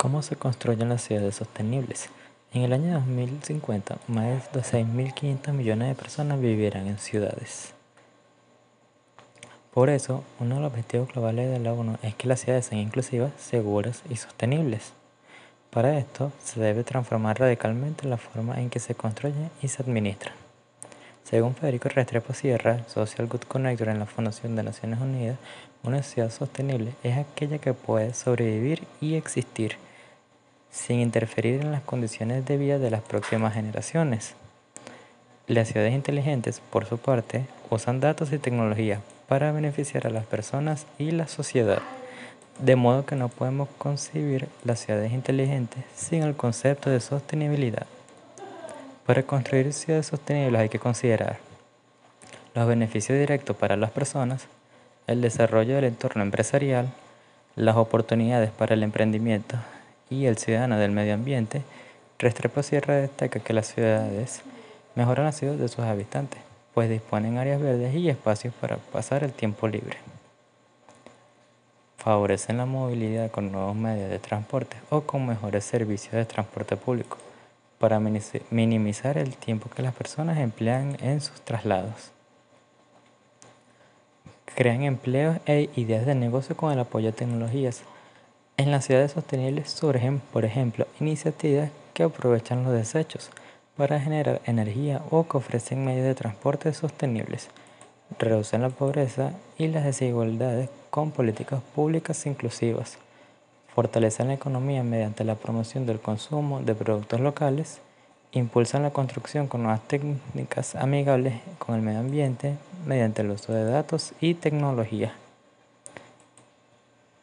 ¿Cómo se construyen las ciudades sostenibles? En el año 2050, más de 6.500 millones de personas vivirán en ciudades. Por eso, uno de los objetivos globales de la ONU es que las ciudades sean inclusivas, seguras y sostenibles. Para esto, se debe transformar radicalmente la forma en que se construyen y se administran. Según Federico Restrepo Sierra, Social Good Connector en la Fundación de Naciones Unidas, una ciudad sostenible es aquella que puede sobrevivir y existir sin interferir en las condiciones de vida de las próximas generaciones. Las ciudades inteligentes, por su parte, usan datos y tecnología para beneficiar a las personas y la sociedad, de modo que no podemos concebir las ciudades inteligentes sin el concepto de sostenibilidad. Para construir ciudades sostenibles hay que considerar los beneficios directos para las personas, el desarrollo del entorno empresarial, las oportunidades para el emprendimiento y el ciudadano del medio ambiente, Restrepo Sierra destaca que las ciudades mejoran la salud de sus habitantes, pues disponen áreas verdes y espacios para pasar el tiempo libre. Favorecen la movilidad con nuevos medios de transporte o con mejores servicios de transporte público para minimizar el tiempo que las personas emplean en sus traslados. Crean empleos e ideas de negocio con el apoyo de tecnologías en las ciudades sostenibles surgen, por ejemplo, iniciativas que aprovechan los desechos para generar energía o que ofrecen medios de transporte sostenibles, reducen la pobreza y las desigualdades con políticas públicas inclusivas, fortalecen la economía mediante la promoción del consumo de productos locales, impulsan la construcción con nuevas técnicas amigables con el medio ambiente mediante el uso de datos y tecnología.